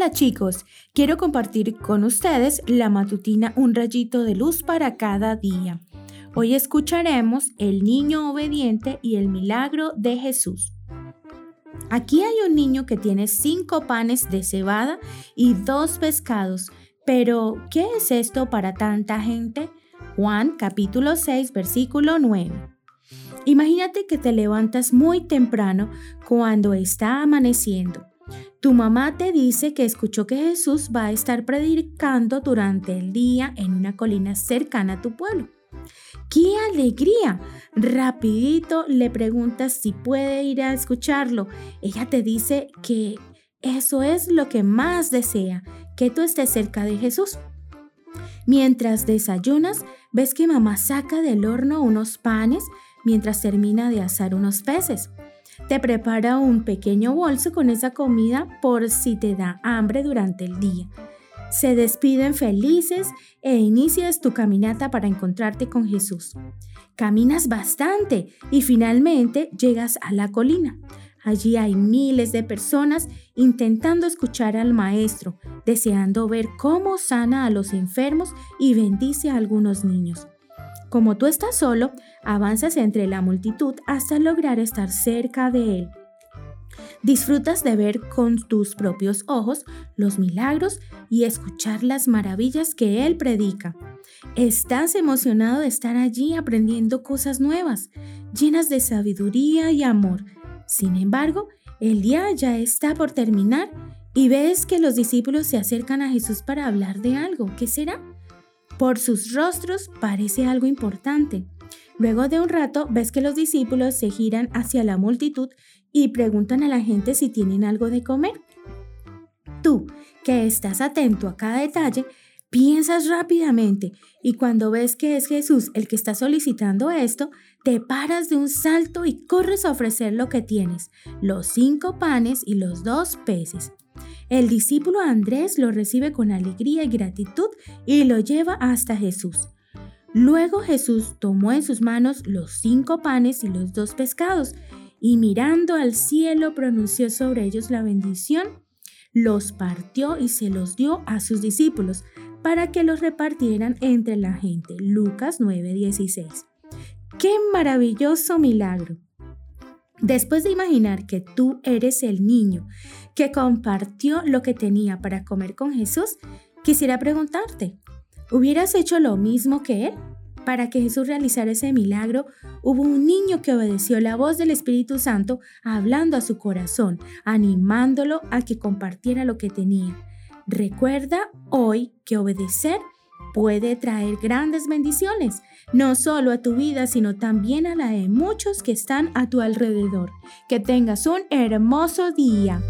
Hola chicos, quiero compartir con ustedes la matutina Un rayito de luz para cada día. Hoy escucharemos El niño obediente y el milagro de Jesús. Aquí hay un niño que tiene cinco panes de cebada y dos pescados, pero ¿qué es esto para tanta gente? Juan capítulo 6 versículo 9. Imagínate que te levantas muy temprano cuando está amaneciendo tu mamá te dice que escuchó que Jesús va a estar predicando durante el día en una colina cercana a tu pueblo. ¡Qué alegría! Rapidito le preguntas si puede ir a escucharlo. Ella te dice que eso es lo que más desea, que tú estés cerca de Jesús. Mientras desayunas, ves que mamá saca del horno unos panes mientras termina de asar unos peces. Te prepara un pequeño bolso con esa comida por si te da hambre durante el día. Se despiden felices e inicias tu caminata para encontrarte con Jesús. Caminas bastante y finalmente llegas a la colina. Allí hay miles de personas intentando escuchar al Maestro, deseando ver cómo sana a los enfermos y bendice a algunos niños. Como tú estás solo, avanzas entre la multitud hasta lograr estar cerca de Él. Disfrutas de ver con tus propios ojos los milagros y escuchar las maravillas que Él predica. Estás emocionado de estar allí aprendiendo cosas nuevas, llenas de sabiduría y amor. Sin embargo, el día ya está por terminar y ves que los discípulos se acercan a Jesús para hablar de algo. ¿Qué será? Por sus rostros parece algo importante. Luego de un rato ves que los discípulos se giran hacia la multitud y preguntan a la gente si tienen algo de comer. Tú, que estás atento a cada detalle, piensas rápidamente y cuando ves que es Jesús el que está solicitando esto, te paras de un salto y corres a ofrecer lo que tienes, los cinco panes y los dos peces. El discípulo Andrés lo recibe con alegría y gratitud y lo lleva hasta Jesús. Luego Jesús tomó en sus manos los cinco panes y los dos pescados y mirando al cielo pronunció sobre ellos la bendición, los partió y se los dio a sus discípulos para que los repartieran entre la gente. Lucas 9:16. ¡Qué maravilloso milagro! Después de imaginar que tú eres el niño que compartió lo que tenía para comer con Jesús, quisiera preguntarte, ¿hubieras hecho lo mismo que él? Para que Jesús realizara ese milagro, hubo un niño que obedeció la voz del Espíritu Santo hablando a su corazón, animándolo a que compartiera lo que tenía. Recuerda hoy que obedecer puede traer grandes bendiciones, no solo a tu vida, sino también a la de muchos que están a tu alrededor. Que tengas un hermoso día.